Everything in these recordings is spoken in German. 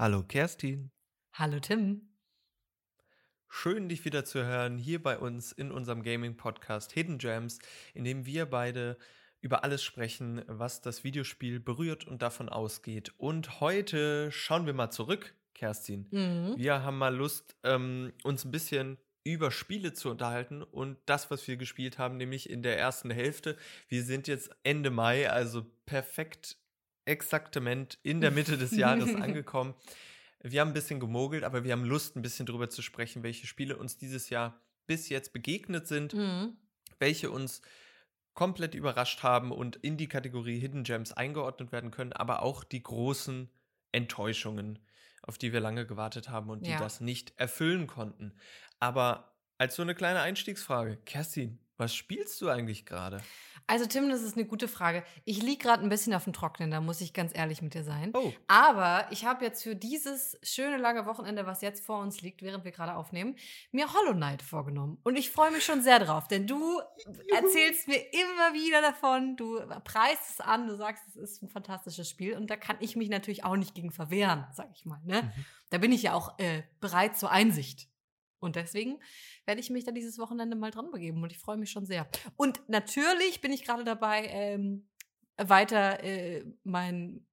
Hallo Kerstin. Hallo Tim. Schön, dich wieder zu hören hier bei uns in unserem Gaming-Podcast Hidden Gems, in dem wir beide über alles sprechen, was das Videospiel berührt und davon ausgeht. Und heute schauen wir mal zurück, Kerstin. Mhm. Wir haben mal Lust, ähm, uns ein bisschen über Spiele zu unterhalten und das, was wir gespielt haben, nämlich in der ersten Hälfte. Wir sind jetzt Ende Mai, also perfekt exaktement in der Mitte des Jahres angekommen. Wir haben ein bisschen gemogelt, aber wir haben Lust, ein bisschen drüber zu sprechen, welche Spiele uns dieses Jahr bis jetzt begegnet sind, Mhm. welche uns komplett überrascht haben und in die Kategorie Hidden Gems eingeordnet werden können, aber auch die großen Enttäuschungen, auf die wir lange gewartet haben und die Ja. das nicht erfüllen konnten. Aber als so eine kleine Einstiegsfrage, Kerstin, was spielst du eigentlich gerade? Also Tim, das ist eine gute Frage. Ich liege gerade ein bisschen auf dem Trocknen, da muss ich ganz ehrlich mit dir sein. Oh, Aber ich habe jetzt für dieses schöne lange Wochenende, was jetzt vor uns liegt, während wir gerade aufnehmen, mir Hollow Knight vorgenommen. Und ich freue mich schon sehr drauf, denn du erzählst mir immer wieder davon, du preist es an, du sagst, es ist ein fantastisches Spiel und da kann ich mich natürlich auch nicht gegen verwehren, sag ich mal. Ne? Mhm. Da bin ich ja auch äh, bereit zur Einsicht. Und deswegen werde ich mich da dieses Wochenende mal dran begeben und ich freue mich schon sehr. Und natürlich bin ich gerade dabei, ähm, weiter äh, meinen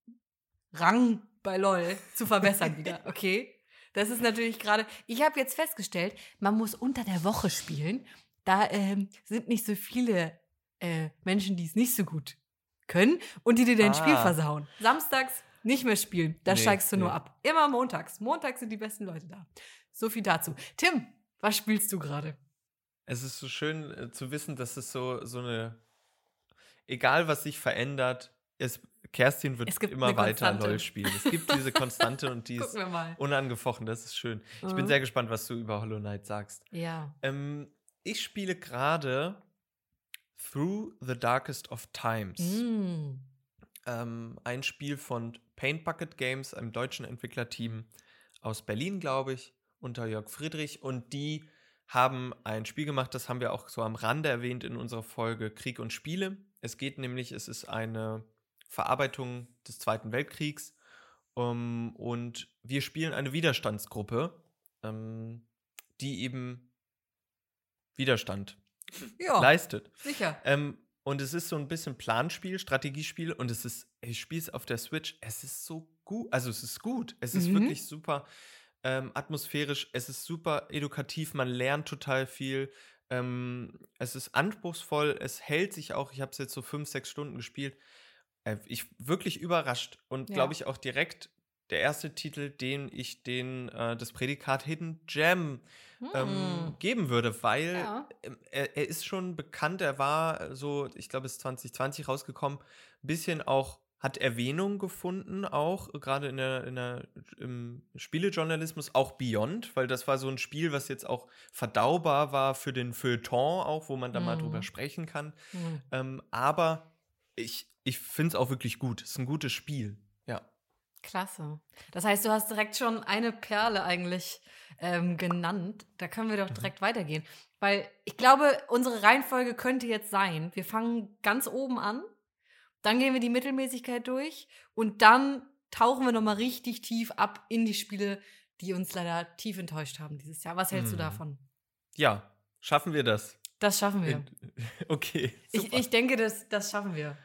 Rang bei LOL zu verbessern wieder, okay? Das ist natürlich gerade. Ich habe jetzt festgestellt, man muss unter der Woche spielen. Da ähm, sind nicht so viele äh, Menschen, die es nicht so gut können und die dir dein Spiel Ah. versauen. Samstags nicht mehr spielen, da Nee, steigst du nur nee. ab. Immer montags. Montags sind die besten Leute da. So viel dazu. Tim, was spielst du gerade? es ist so schön äh, zu wissen, dass es so, so eine, egal was sich verändert, es, Kerstin wird Es immer weiter. LOL spielen. Es gibt diese Konstante und die ist unangefochten, das ist schön. Ich bin Mhm. sehr gespannt, was du über Hollow Knight sagst. Ja. Ähm, ich spiele gerade Through the Darkest of Times. Mm. Ähm, ein Spiel von Paint Bucket Games, einem deutschen Entwicklerteam aus Berlin, glaube ich, unter Jörg Friedrich. Und die haben ein Spiel gemacht, das haben wir auch so am Rande erwähnt in unserer Folge Krieg und Spiele. Es geht nämlich, es ist eine Verarbeitung des Zweiten Weltkriegs. Um, und wir spielen eine Widerstandsgruppe, ähm, die eben Widerstand Ja, leistet. sicher. Ähm, und es ist so ein bisschen Planspiel, Strategiespiel und es ist, ich spiele es auf der Switch, es ist so gut, also es ist gut, es ist Mhm. wirklich super ähm, atmosphärisch, es ist super edukativ, man lernt total viel, ähm, es ist anspruchsvoll, es hält sich auch, ich habe es jetzt so fünf, sechs Stunden gespielt, äh, ich wirklich überrascht und Ja. glaube ich auch direkt der erste Titel, den ich den äh, das Prädikat Hidden Gem ähm, Hm. geben würde, weil Ja. ähm, er, er ist schon bekannt, er war äh, so, ich glaube, es ist 2020 rausgekommen, ein bisschen auch, hat Erwähnung gefunden, auch gerade in der, in der, im Spielejournalismus, auch Beyond, weil das war so ein Spiel, was jetzt auch verdaubar war für den Feuilleton auch, wo man da mal Mhm. drüber sprechen kann. Hm. Ähm, aber ich, ich finde es auch wirklich gut. Es ist ein gutes Spiel. Ja. Klasse. Das heißt, du hast direkt schon eine Perle eigentlich ähm, genannt. Da können wir doch Mhm. direkt weitergehen. Weil ich glaube, unsere Reihenfolge könnte jetzt sein, wir fangen ganz oben an, dann gehen wir die Mittelmäßigkeit durch und dann tauchen wir nochmal richtig tief ab in die Spiele, die uns leider tief enttäuscht haben dieses Jahr. Was hältst du Mhm. davon? Ja, schaffen wir das. Das schaffen wir. Okay. Ich, ich denke, das, das schaffen wir.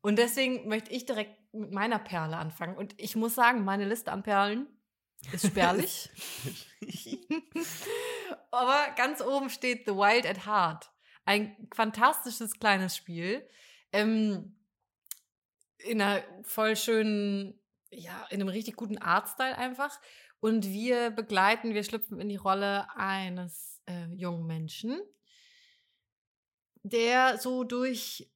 Und deswegen möchte ich direkt mit meiner Perle anfangen. Und ich muss sagen, meine Liste an Perlen ist spärlich. Aber ganz oben steht The Wild at Heart. Ein fantastisches kleines Spiel. Ähm, in einer voll schönen, ja, in einem richtig guten Artstyle einfach. Und wir begleiten, wir schlüpfen in die Rolle eines äh, jungen Menschen, der so durch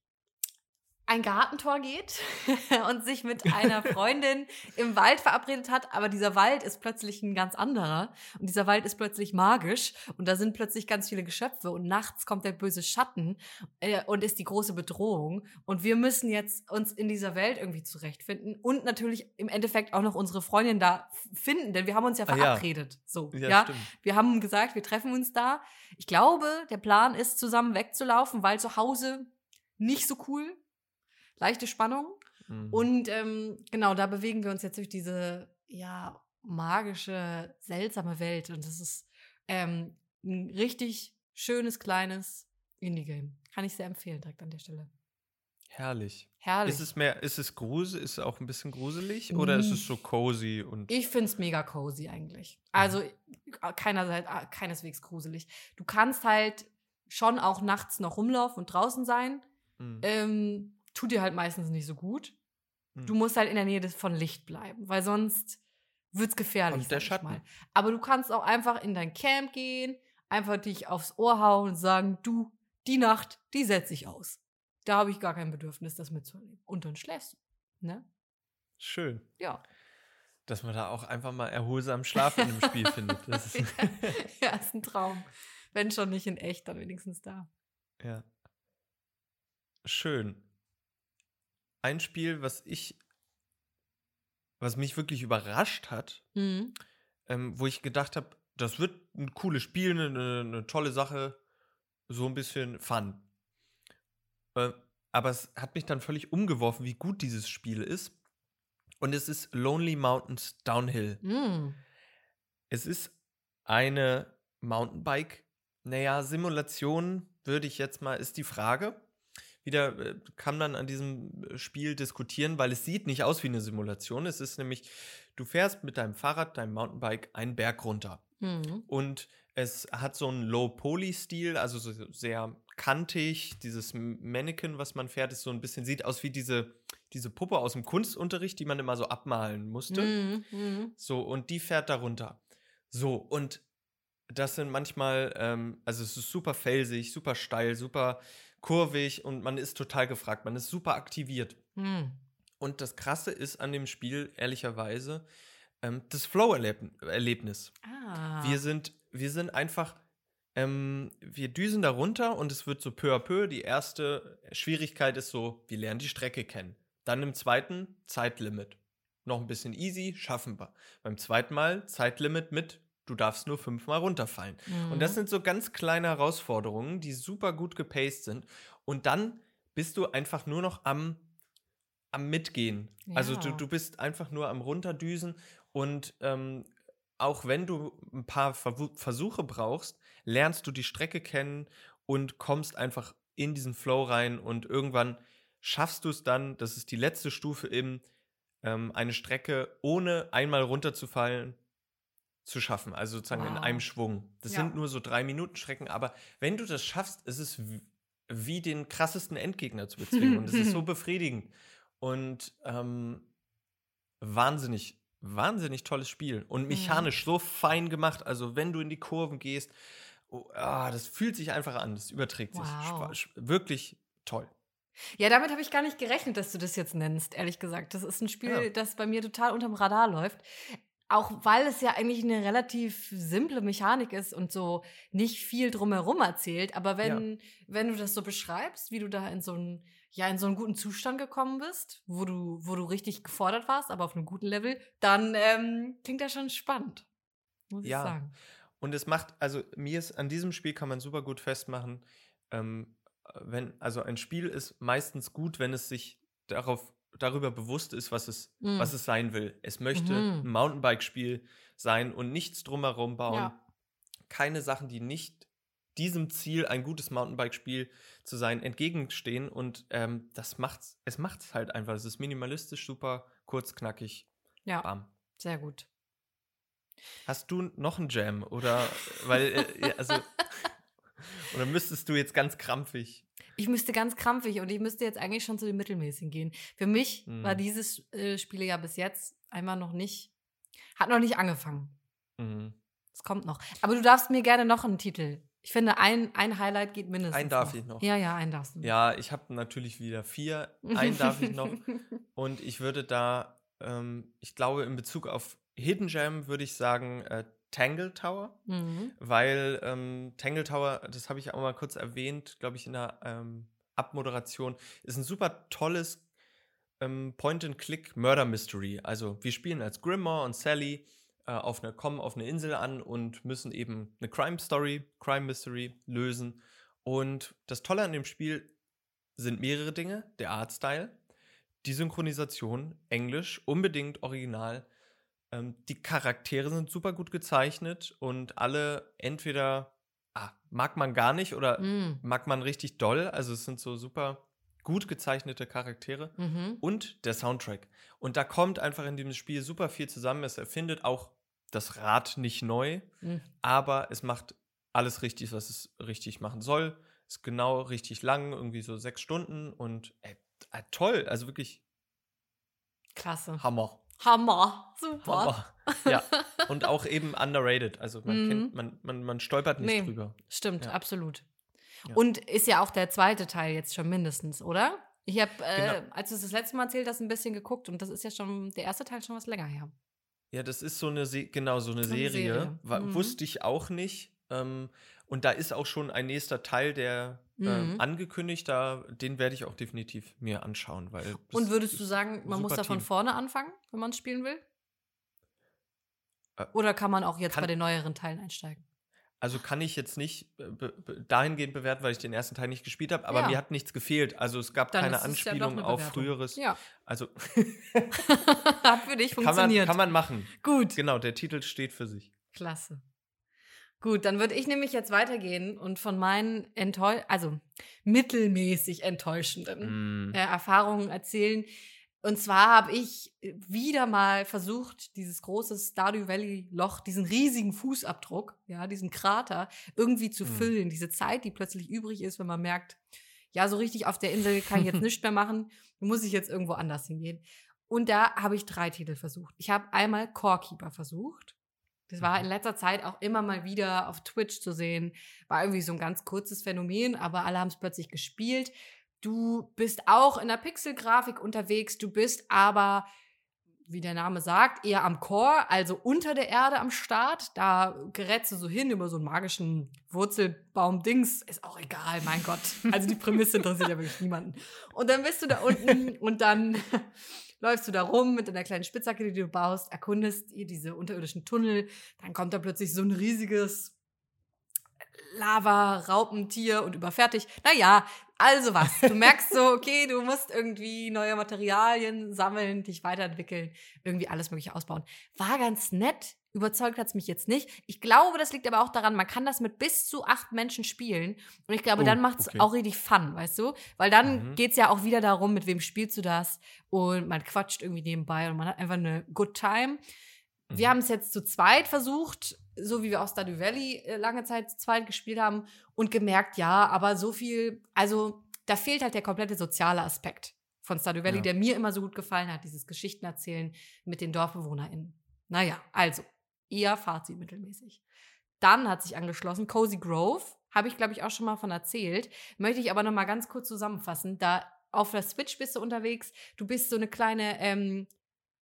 ein Gartentor geht und sich mit einer Freundin im Wald verabredet hat, aber dieser Wald ist plötzlich ein ganz anderer und dieser Wald ist plötzlich magisch und da sind plötzlich ganz viele Geschöpfe und nachts kommt der böse Schatten äh, und ist die große Bedrohung und wir müssen jetzt uns in dieser Welt irgendwie zurechtfinden und natürlich im Endeffekt auch noch unsere Freundin da finden, denn wir haben uns ja Ah, ja. verabredet. So, Ja, ja, wir haben gesagt, wir treffen uns da. Ich glaube, der Plan ist, zusammen wegzulaufen, weil zu Hause nicht so cool. Leichte Spannung. Mhm. Und ähm, genau, da bewegen wir uns jetzt durch diese, ja, magische, seltsame Welt. Und das ist ähm, ein richtig schönes, kleines Indie-Game. Kann ich sehr empfehlen, direkt an der Stelle. Herrlich. Herrlich. Ist es mehr, ist es grusel, ist es auch ein bisschen gruselig oder ist es so cozy und Ich finde es mega cozy eigentlich. Also keinerseits, ah, keineswegs gruselig. Du kannst halt schon auch nachts noch rumlaufen und draußen sein. Mhm. Ähm, tut dir halt meistens nicht so gut. Mhm. Du musst halt in der Nähe des, von Licht bleiben, weil sonst wird es gefährlich. Und der Schatten. Mal. Aber du kannst auch einfach in dein Camp gehen, einfach dich aufs Ohr hauen und sagen, du, die Nacht, die setze ich aus. Da habe ich gar kein Bedürfnis, das mitzunehmen. Und dann schläfst du. Ne? schön, Ja. dass man da auch einfach mal erholsam Schlaf in dem Spiel findet. Das ist, ja, ist ein Traum. Wenn schon nicht in echt, dann wenigstens da. ja. Schön. Ein Spiel, was ich, was mich wirklich überrascht hat, Mhm. ähm, wo ich gedacht habe, das wird ein cooles Spiel, eine, eine, eine tolle Sache, so ein bisschen Fun. Äh, aber es hat mich dann völlig umgeworfen, wie gut dieses Spiel ist. Und es ist Lonely Mountains Downhill. Mhm. Es ist eine Mountainbike, naja, Simulation würde ich jetzt mal, ist die Frage. Wieder äh, kann man an diesem äh, Spiel diskutieren, weil es sieht nicht aus wie eine Simulation. Es ist nämlich, du fährst mit deinem Fahrrad, deinem Mountainbike einen Berg runter. Mhm. Und es hat so einen Low-Poly-Stil, also so sehr kantig. Dieses Mannequin, was man fährt, ist so ein bisschen, sieht aus wie diese, diese Puppe aus dem Kunstunterricht, die man immer so abmalen musste. Mhm. Mhm. So, und die fährt da runter. So, und das sind manchmal, ähm, also es ist super felsig, super steil, super kurvig und man ist total gefragt, man ist super aktiviert. Mhm. Und das Krasse ist an dem Spiel, ehrlicherweise, ähm, das Flow-Erlebnis. Ah. Wir sind, wir sind einfach, ähm, wir düsen da runter und es wird so peu à peu. Die erste Schwierigkeit ist so, wir lernen die Strecke kennen. Dann im zweiten Zeitlimit. Noch ein bisschen easy, schaffen wir. Beim zweiten Mal Zeitlimit mit, du darfst nur fünfmal runterfallen. Und das Mhm. sind so ganz kleine Herausforderungen, die super gut gepaced sind. Und dann bist du einfach nur noch am, am Mitgehen. Also du, Ja. du bist einfach nur am Runterdüsen. Und ähm, auch wenn du ein paar Versuche brauchst, lernst du die Strecke kennen und kommst einfach in diesen Flow rein. Und irgendwann schaffst du es dann, das ist die letzte Stufe im, ähm, eine Strecke ohne einmal runterzufallen zu schaffen. Also sozusagen in Wow. einem Schwung. Das Ja. sind nur so drei Minuten Strecken, aber wenn du das schaffst, ist es wie, den krassesten Endgegner zu bezwingen. und es ist so befriedigend. Und ähm, wahnsinnig, wahnsinnig tolles Spiel. Und mechanisch so fein gemacht. Also wenn du in die Kurven gehst, oh, ah, das fühlt sich einfach an. Das überträgt sich. Wow. Sch- Wirklich toll. Ja, damit habe ich gar nicht gerechnet, dass du das jetzt nennst, ehrlich gesagt. Das ist ein Spiel, Ja. das bei mir total unterm Radar läuft. Auch weil es ja eigentlich eine relativ simple Mechanik ist und so nicht viel drumherum erzählt. Aber wenn, wenn du das so beschreibst, wie du da in so einen, ja, in so einen guten Zustand gekommen bist, wo du, wo du richtig gefordert warst, aber auf einem guten Level, dann ähm, klingt das schon spannend. Muss Ja. ich sagen. Und es macht, also mir ist an diesem Spiel kann man super gut festmachen, ähm, wenn, also ein Spiel ist meistens gut, wenn es sich darauf, darüber bewusst ist, was es, Mhm. was es sein will. Es möchte Mhm. ein Mountainbike-Spiel sein und nichts drumherum bauen. Ja. Keine Sachen, die nicht diesem Ziel, ein gutes Mountainbike-Spiel zu sein, entgegenstehen. Und ähm, das macht's, es macht's halt einfach. Es ist minimalistisch, super, kurz, knackig, Ja, bam. sehr gut. Hast du noch einen Jam? Oder weil, äh, also. Oder müsstest du jetzt ganz krampfig? Ich müsste ganz krampfig und ich müsste jetzt eigentlich schon zu den Mittelmäßigen gehen. Für mich Hm. war dieses äh, Spiel ja bis jetzt einmal noch nicht, hat noch nicht angefangen. Mhm. Es kommt noch. Aber du darfst mir gerne noch einen Titel. Ich finde, ein, ein Highlight geht mindestens. Einen darf ich noch. Ja, ja, einen darfst du. noch. Ja, ich habe natürlich wieder vier. Einen darf ich noch. Und ich würde da, ähm, ich glaube, in Bezug auf Hidden Gem würde ich sagen äh, Tangle Tower. mhm. Weil ähm, Tangle Tower, das habe ich auch mal kurz erwähnt, glaube ich, in der ähm, Abmoderation, ist ein super tolles ähm, Point-and-Click-Murder-Mystery. Also wir spielen als Grimoire und Sally, äh, auf eine, kommen auf eine Insel an und müssen eben eine Crime-Story, Crime-Mystery lösen. Und das Tolle an dem Spiel sind mehrere Dinge. Der Artstyle, die Synchronisation, Englisch, unbedingt original. Ähm, die Charaktere sind super gut gezeichnet und alle entweder ah, mag man gar nicht oder Mm. mag man richtig doll. Also es sind so super gut gezeichnete Charaktere Mhm. und der Soundtrack. Und da kommt einfach in diesem Spiel super viel zusammen. Es erfindet auch das Rad nicht neu, Mhm. aber es macht alles richtig, was es richtig machen soll. Ist genau richtig lang, irgendwie so sechs Stunden und äh, äh, toll, also wirklich Klasse. Hammer. Hammer. Super. Hammer. Ja, und auch eben underrated. Also man Mhm. kennt, man, man, man stolpert nicht Nee. drüber. Stimmt, Ja. absolut. Ja. Und ist ja auch der zweite Teil jetzt schon mindestens, oder? Ich habe, äh, Genau. als du es das letzte Mal erzählt hast, ein bisschen geguckt und das ist ja schon, der erste Teil schon was länger her. Ja, das ist so eine, Se genau, so eine So eine Serie. Serie. Mhm. Wusste ich auch nicht. Ähm, und da ist auch schon ein nächster Teil, der ähm, Mhm. angekündigt. Da, den werde ich auch definitiv mir anschauen. Weil Und würdest du sagen, man muss da von Team. vorne anfangen, wenn man es spielen will? Äh, Oder kann man auch jetzt kann- bei den neueren Teilen einsteigen? Also kann ich jetzt nicht äh, be be dahingehend bewerten, weil ich den ersten Teil nicht gespielt habe, aber Ja. mir hat nichts gefehlt. Also es gab Dann keine es ja Anspielung eine auf früheres. Ja, Also hat für dich kann man, funktioniert. kann man machen. Gut. Genau, der Titel steht für sich. Klasse. Gut, dann würde ich nämlich jetzt weitergehen und von meinen enttäu also mittelmäßig enttäuschenden Mm. äh, Erfahrungen erzählen. Und zwar habe ich wieder mal versucht, dieses große Stardew Valley Loch, diesen riesigen Fußabdruck, ja, diesen Krater irgendwie zu Mhm. füllen. Diese Zeit, die plötzlich übrig ist, wenn man merkt, ja, so richtig auf der Insel kann ich jetzt nichts mehr machen, muss ich jetzt irgendwo anders hingehen. Und da habe ich drei Titel versucht. Ich habe einmal Core-Keeper versucht. Das war Mhm. in letzter Zeit auch immer mal wieder auf Twitch zu sehen. War irgendwie so ein ganz kurzes Phänomen, aber alle haben es plötzlich gespielt. Du bist auch in der Pixelgrafik unterwegs, du bist aber, wie der Name sagt, eher am Core, also unter der Erde am Start. Da gerätst du so hin über so einen magischen Wurzelbaum-Dings. Ist auch egal, mein Gott. Also die Prämisse interessiert ja wirklich niemanden. Und dann bist du da unten und dann läufst du da rum mit einer kleinen Spitzhacke, die du baust, erkundest ihr diese unterirdischen Tunnel. Dann kommt da plötzlich so ein riesiges Lava-Raupentier und überfertigt. Naja, also was. Du merkst so, okay, du musst irgendwie neue Materialien sammeln, dich weiterentwickeln, irgendwie alles Mögliche ausbauen. War ganz nett. Überzeugt hat es mich jetzt nicht. Ich glaube, das liegt aber auch daran, man kann das mit bis zu acht Menschen spielen. Und ich glaube, Oh, dann macht es okay. auch richtig Fun, weißt du? Weil dann Mhm. geht es ja auch wieder darum, mit wem spielst du das. Und man quatscht irgendwie nebenbei und man hat einfach eine good time. Wir Mhm. haben es jetzt zu zweit versucht, so wie wir auch Stardew Valley äh, lange Zeit zu zweit gespielt haben und gemerkt, ja, aber so viel, also da fehlt halt der komplette soziale Aspekt von Stardew Valley, Ja. der mir immer so gut gefallen hat, dieses Geschichten erzählen mit den DorfbewohnerInnen. Naja, also eher Fazit mittelmäßig. Dann hat sich angeschlossen Cozy Grove, habe ich glaube ich auch schon mal von erzählt, möchte ich aber noch mal ganz kurz zusammenfassen. Da auf der Switch bist du unterwegs, du bist so eine kleine ähm,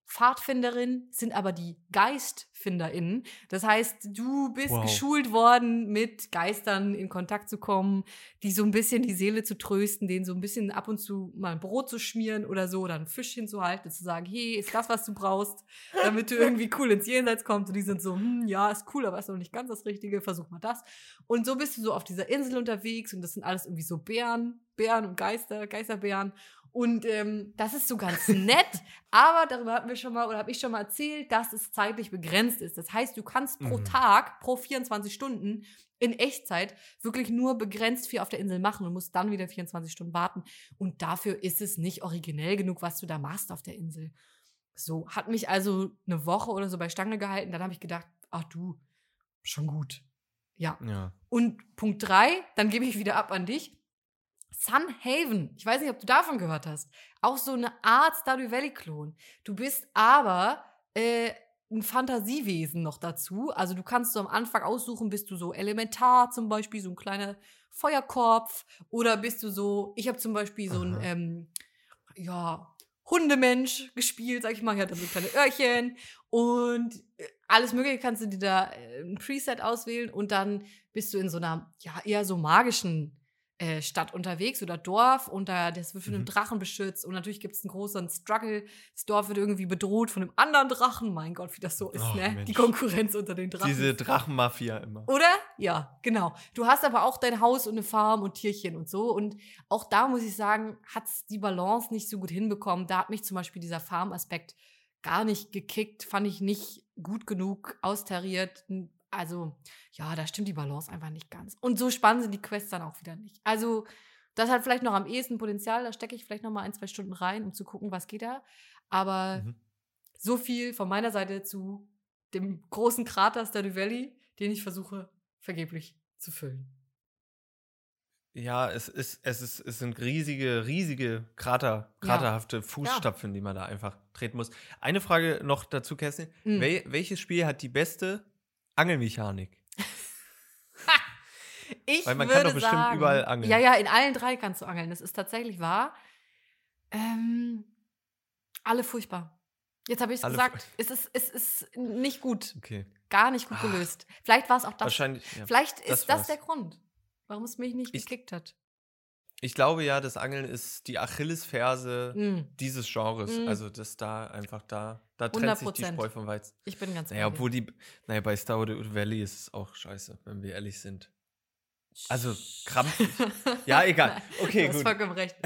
Pfadfinderin, sind aber die GeistfinderInnen. Das heißt, du bist Wow. geschult worden, mit Geistern in Kontakt zu kommen, die so ein bisschen die Seele zu trösten, denen so ein bisschen ab und zu mal ein Brot zu schmieren oder so, oder einen Fisch hinzuhalten, zu sagen, hey, ist das, was du brauchst, damit du irgendwie cool ins Jenseits kommst. Und die sind so, hm, ja, ist cool, aber ist noch nicht ganz das Richtige, versuch mal das. Und so bist du so auf dieser Insel unterwegs und das sind alles irgendwie so Bären, Bären und Geister, Geisterbären. Und ähm, das ist so ganz nett, aber darüber hatten wir schon mal oder habe ich schon mal erzählt, dass es zeitlich begrenzt ist. Das heißt, du kannst pro Mhm. Tag, pro 24 Stunden in Echtzeit wirklich nur begrenzt viel auf der Insel machen und musst dann wieder 24 Stunden warten. Und dafür ist es nicht originell genug, was du da machst auf der Insel. So, hat mich also eine Woche oder so bei Stange gehalten. Dann habe ich gedacht, ach du, schon gut. Ja. Ja. Und Punkt drei, dann gebe ich wieder ab an dich. Sunhaven. Ich weiß nicht, ob du davon gehört hast. Auch so eine Art Stardew Valley-Klon. Du bist aber äh, ein Fantasiewesen noch dazu. Also du kannst so am Anfang aussuchen, bist du so Elementar zum Beispiel, so ein kleiner Feuerkorpf. Oder bist du so, ich habe zum Beispiel so ein, ähm, ja, Hundemensch gespielt, sag ich mal. Ich hatte so kleine Öhrchen und äh, alles Mögliche kannst du dir da äh, ein Preset auswählen und dann bist du in so einer, ja, eher so magischen äh, Stadt unterwegs oder Dorf und da, das wird von einem Mhm. Drachen beschützt und natürlich gibt es einen großen Struggle. Das Dorf wird irgendwie bedroht von einem anderen Drachen. Mein Gott, wie das so ist, Oh, ne? Mensch. Die Konkurrenz unter den Drachen. Diese Drachenmafia immer. Oder? Ja, genau. Du hast aber auch dein Haus und eine Farm und Tierchen und so. Und auch da muss ich sagen, hat die Balance nicht so gut hinbekommen. Da hat mich zum Beispiel dieser Farm-Aspekt gar nicht gekickt. Fand ich nicht gut genug austariert. Also, ja, da stimmt die Balance einfach nicht ganz. Und so spannend sind die Quests dann auch wieder nicht. Also, das hat vielleicht noch am ehesten Potenzial. Da stecke ich vielleicht noch mal ein, zwei Stunden rein, um zu gucken, was geht da. Aber Mhm. so viel von meiner Seite zu dem großen Krater Stardew Valley, den ich versuche vergeblich zu füllen. Ja, es ist, es ist, es sind riesige, riesige Krater, kraterhafte Fußstapfen, die man da einfach treten muss. Eine Frage noch dazu, Kerstin. Mhm. Wel welches Spiel hat die beste Angelmechanik? Ich Weil man würde kann doch bestimmt sagen, überall angeln. Ja, ja, in allen drei kannst du angeln. Das ist tatsächlich wahr. Ähm, alle furchtbar. Jetzt habe ich es gesagt. Es ist, es ist nicht gut. Okay. Gar nicht gut Ach. gelöst. Vielleicht war es auch das. Wahrscheinlich. Ja. Vielleicht das ist das war's. der Grund, warum es mich nicht Ich- gekickt hat. Ich glaube ja, das Angeln ist die Achillesferse Mm, dieses Genres. Mhm. Also, dass da einfach da, da trennt sich die 100%. Spreu vom Weizen. ich bin ganz Naja, obwohl die, naja, bei Stardew Valley ist es auch scheiße, wenn wir ehrlich sind. Also, krampfig. Ja, egal. Okay, du hast gut. vollkommen recht.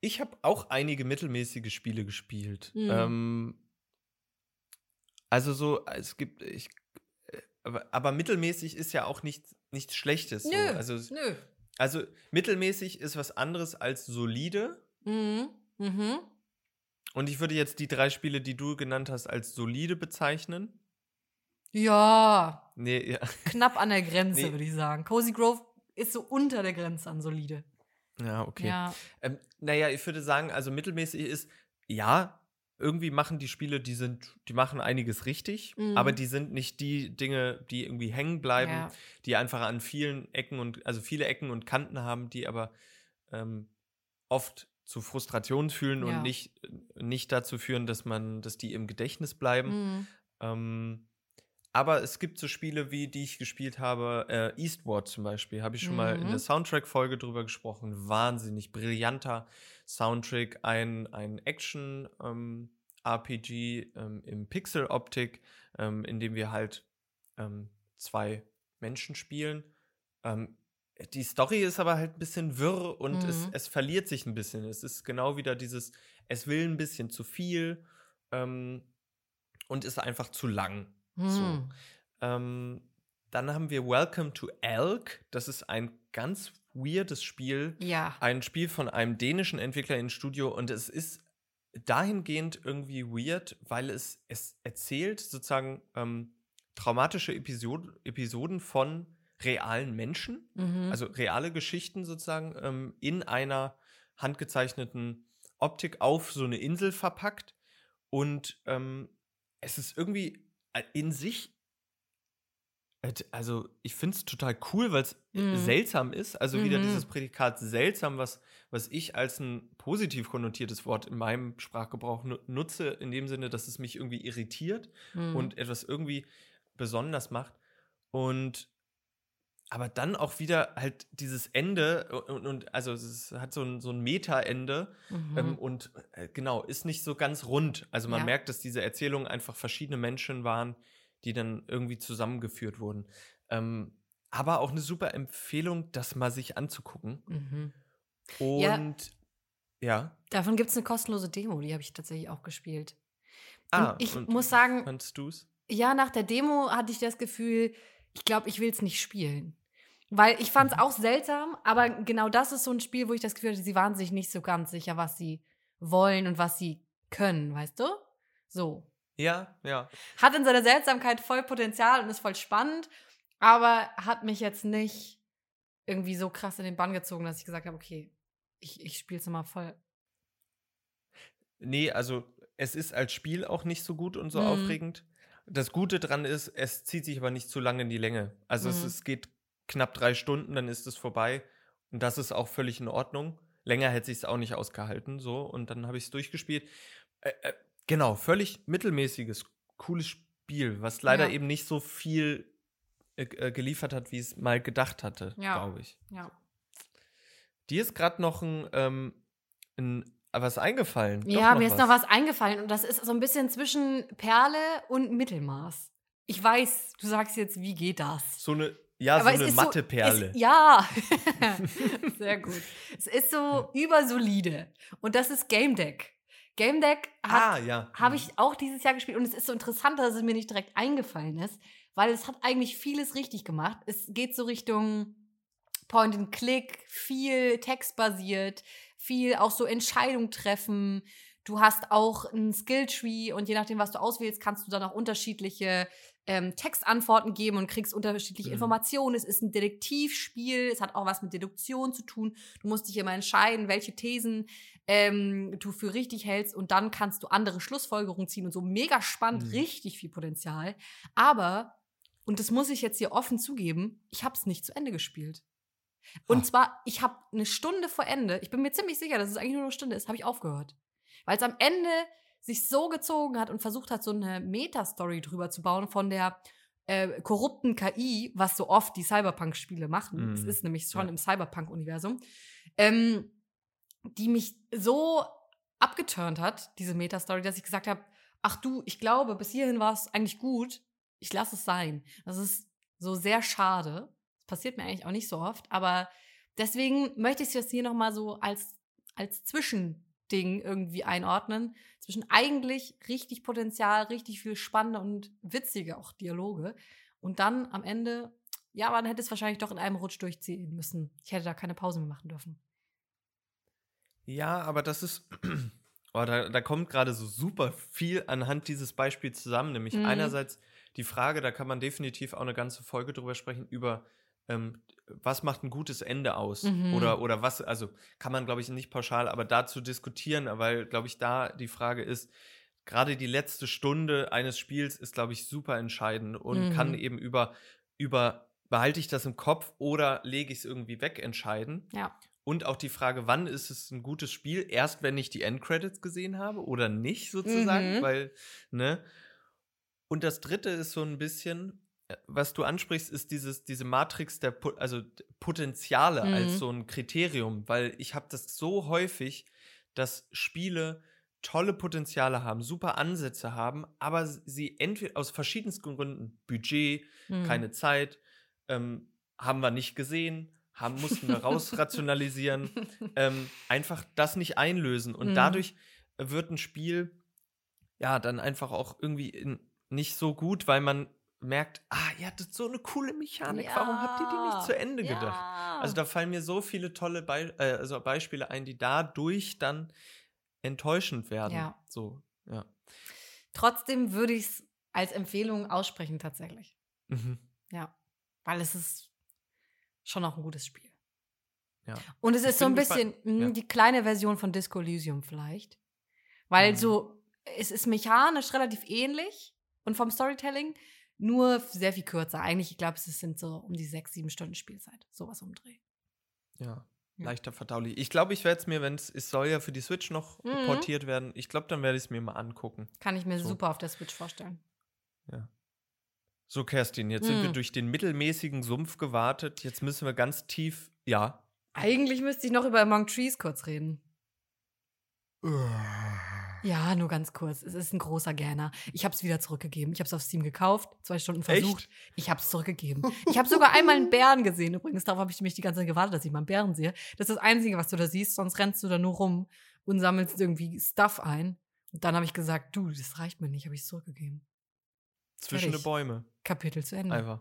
Ich habe auch einige mittelmäßige Spiele gespielt. Mhm. Ähm, also so, es gibt, ich, aber, aber mittelmäßig ist ja auch nichts, nichts Schlechtes. So. Nö, Also, nö. also mittelmäßig ist was anderes als solide. Mhm. Mhm. Und ich würde jetzt die drei Spiele, die du genannt hast, als solide bezeichnen. Ja, Nee, ja, knapp an der Grenze, Nee. würde ich sagen. Cozy Grove ist so unter der Grenze an solide. ja okay. Ja. Ähm, naja, ich würde sagen, also mittelmäßig ist, ja, irgendwie machen die Spiele, die sind, die machen einiges richtig, Mhm. aber die sind nicht die Dinge, die irgendwie hängen bleiben, Ja. die einfach an vielen Ecken und, also viele Ecken und Kanten haben, die aber ähm, oft zu Frustration führen Ja. und nicht, nicht dazu führen, dass man, dass die im Gedächtnis bleiben. Mhm. Ähm, aber es gibt so Spiele, wie die ich gespielt habe, äh, Eastward zum Beispiel, habe ich schon mal in Mhm. der Soundtrack-Folge drüber gesprochen. Wahnsinnig brillanter Soundtrack, ein, ein Action-RPG ähm, im Pixel-Optik, ähm, in dem wir halt ähm, zwei Menschen spielen. Ähm, die Story ist aber halt ein bisschen wirr und es, Mhm. es verliert sich ein bisschen. Es ist genau wieder dieses, es will ein bisschen zu viel ähm, und ist einfach zu lang. So. Mhm. Ähm, dann haben wir Welcome to Elk. Das ist ein ganz weirdes Spiel. Ja. Ein Spiel von einem dänischen Entwickler in Studio und es ist dahingehend irgendwie weird, weil es, es erzählt sozusagen ähm, traumatische Episoden, Episoden von realen Menschen, Mhm. also reale Geschichten sozusagen ähm, in einer handgezeichneten Optik auf so eine Insel verpackt. Und ähm, es ist irgendwie in sich, äh, also ich finde es total cool, weil es Mhm. seltsam ist. Also wieder Mhm. dieses Prädikat seltsam, was, was ich als ein positiv konnotiertes Wort in meinem Sprachgebrauch nu nutze, in dem Sinne, dass es mich irgendwie irritiert Mhm. und etwas irgendwie besonders macht. Und aber dann auch wieder halt dieses Ende und, und also es hat so ein, so ein Meta-Ende Mhm. ähm, und äh, genau, ist nicht so ganz rund. Also man Ja. merkt, dass diese Erzählungen einfach verschiedene Menschen waren, die dann irgendwie zusammengeführt wurden. Ähm, aber auch eine super Empfehlung, das mal sich anzugucken. Mhm. Und ja. Davon gibt es eine kostenlose Demo, die habe ich tatsächlich auch gespielt. Ah, und ich und muss sagen, Fandst du's? ja, nach der Demo hatte ich das Gefühl, ich glaube, ich will es nicht spielen. Weil ich fand es Mhm. auch seltsam, aber genau das ist so ein Spiel, wo ich das Gefühl hatte, sie waren sich nicht so ganz sicher, was sie wollen und was sie können, weißt du? So. Ja, ja. Hat in seiner Seltsamkeit voll Potenzial und ist voll spannend, aber hat mich jetzt nicht irgendwie so krass in den Bann gezogen, dass ich gesagt habe, okay, ich, ich spiele es nochmal voll. Nee, also es ist als Spiel auch nicht so gut und so Mhm. aufregend. Das Gute dran ist, es zieht sich aber nicht zu lange in die Länge. Also es, Mhm. es geht knapp drei Stunden, dann ist es vorbei. Und das ist auch völlig in Ordnung. Länger hätte ich es auch nicht ausgehalten. So, und dann habe ich es durchgespielt. Äh, äh, genau, völlig mittelmäßiges, cooles Spiel, was leider Ja. eben nicht so viel äh, äh, geliefert hat, wie es mal gedacht hatte, Ja. glaube ich. Ja. Dir ist gerade noch ein, ähm, ein, was eingefallen. Doch Ja, mir ist noch was eingefallen und das ist so ein bisschen zwischen Perle und Mittelmaß. Ich weiß, du sagst jetzt, wie geht das? So eine, ja, Aber so eine ist so- Mathe-Perle. Es, ja, sehr gut. Es ist so übersolide und das ist Game Deck. Game Deck Ah, ja. habe Mhm. ich auch dieses Jahr gespielt und es ist so interessant, dass es mir nicht direkt eingefallen ist, weil es hat eigentlich vieles richtig gemacht. Es geht so Richtung Point and Click, viel textbasiert, viel auch so Entscheidung treffen. Du hast auch ein Skilltree und je nachdem, was du auswählst, kannst du dann auch unterschiedliche ähm, Textantworten geben und kriegst unterschiedliche Mhm. Informationen. Es ist ein Detektivspiel, es hat auch was mit Deduktion zu tun. Du musst dich immer entscheiden, welche Thesen ähm, du für richtig hältst und dann kannst du andere Schlussfolgerungen ziehen und so mega spannend, Mhm. richtig viel Potenzial. Aber, und das muss ich jetzt hier offen zugeben, ich habe es nicht zu Ende gespielt. Und Ah. zwar, ich habe eine Stunde vor Ende, ich bin mir ziemlich sicher, dass es eigentlich nur eine Stunde ist, habe ich aufgehört. Weil es am Ende sich so gezogen hat und versucht hat, so eine Meta-Story drüber zu bauen von der äh, korrupten KI, was so oft die Cyberpunk-Spiele machen. Es Mhm. ist nämlich schon Ja. im Cyberpunk-Universum. Ähm, die mich so abgeturnt hat, diese Meta-Story, dass ich gesagt habe, ach du, ich glaube, bis hierhin war es eigentlich gut, ich lasse es sein. Das ist so sehr schade. Das passiert mir eigentlich auch nicht so oft, aber deswegen möchte ich es jetzt hier nochmal so als, als Zwischending irgendwie einordnen. Zwischen eigentlich richtig Potenzial, richtig viel spannende und witzige auch Dialoge und dann am Ende, ja, man hätte es wahrscheinlich doch in einem Rutsch durchziehen müssen. Ich hätte da keine Pause mehr machen dürfen. Ja, aber das ist. Oh, da, da kommt gerade so super viel anhand dieses Beispiels zusammen. Nämlich Mhm. einerseits die Frage, da kann man definitiv auch eine ganze Folge drüber sprechen, über ähm, was macht ein gutes Ende aus? Mhm. Oder, oder was, also kann man, glaube ich, nicht pauschal, aber dazu diskutieren, weil, glaube ich, da die Frage ist, gerade die letzte Stunde eines Spiels ist, glaube ich, super entscheidend und Mhm. kann eben über, über behalte ich das im Kopf oder lege ich es irgendwie weg entscheiden. Ja. Und auch die Frage, wann ist es ein gutes Spiel? Erst wenn ich die Endcredits gesehen habe oder nicht, sozusagen, Mhm. weil, ne? Und das dritte ist so ein bisschen, was du ansprichst, ist dieses, diese Matrix der also Potenziale Mhm. als so ein Kriterium, weil ich habe das so häufig, dass Spiele tolle Potenziale haben, super Ansätze haben, aber sie entweder aus verschiedensten Gründen, Budget, Mhm. keine Zeit, ähm, haben wir nicht gesehen, haben, mussten wir rausrationalisieren, ähm, einfach das nicht einlösen. Und Mhm. dadurch wird ein Spiel ja dann einfach auch irgendwie in, nicht so gut, weil man merkt, ah, ihr hattet so eine coole Mechanik, warum habt ihr die nicht zu Ende gedacht? Ja. Also da fallen mir so viele tolle Be äh, also Beispiele ein, die dadurch dann enttäuschend werden. Ja. So, ja. Trotzdem würde ich es als Empfehlung aussprechen, tatsächlich. Mhm. Ja. Weil es ist schon auch ein gutes Spiel. Ja. Und es Ich ist so ein bisschen mh, Ja. die kleine Version von Disco Elysium vielleicht. Weil Mhm. so, es ist mechanisch relativ ähnlich und vom Storytelling nur sehr viel kürzer. Eigentlich, ich glaube, es sind so um die sechs, sieben Stunden Spielzeit. Sowas umdrehen. Ja, Ja. leichter verdaulich. Ich glaube, ich werde es mir, wenn es, es soll ja für die Switch noch Mhm. portiert werden, ich glaube, dann werde ich es mir mal angucken. Kann ich mir So. super auf der Switch vorstellen. So, Kerstin, jetzt sind wir Mhm. durch den mittelmäßigen Sumpf gewartet. Jetzt müssen wir ganz tief, ja. Eigentlich müsste ich noch über Among Trees kurz reden. Ja, nur ganz kurz. Es ist ein großer Gerner. Ich habe es wieder zurückgegeben. Ich habe es auf Steam gekauft, zwei Stunden versucht. Echt? Ich habe es zurückgegeben. Ich habe sogar einmal einen Bären gesehen. Übrigens, darauf habe ich mich die ganze Zeit gewartet, dass ich mal einen Bären sehe. Das ist das Einzige, was du da siehst. Sonst rennst du da nur rum und sammelst irgendwie Stuff ein. Und dann habe ich gesagt, du, das reicht mir nicht. Habe ich es zurückgegeben. Zwischen den Bäume. Kapitel zu Ende. Einfach.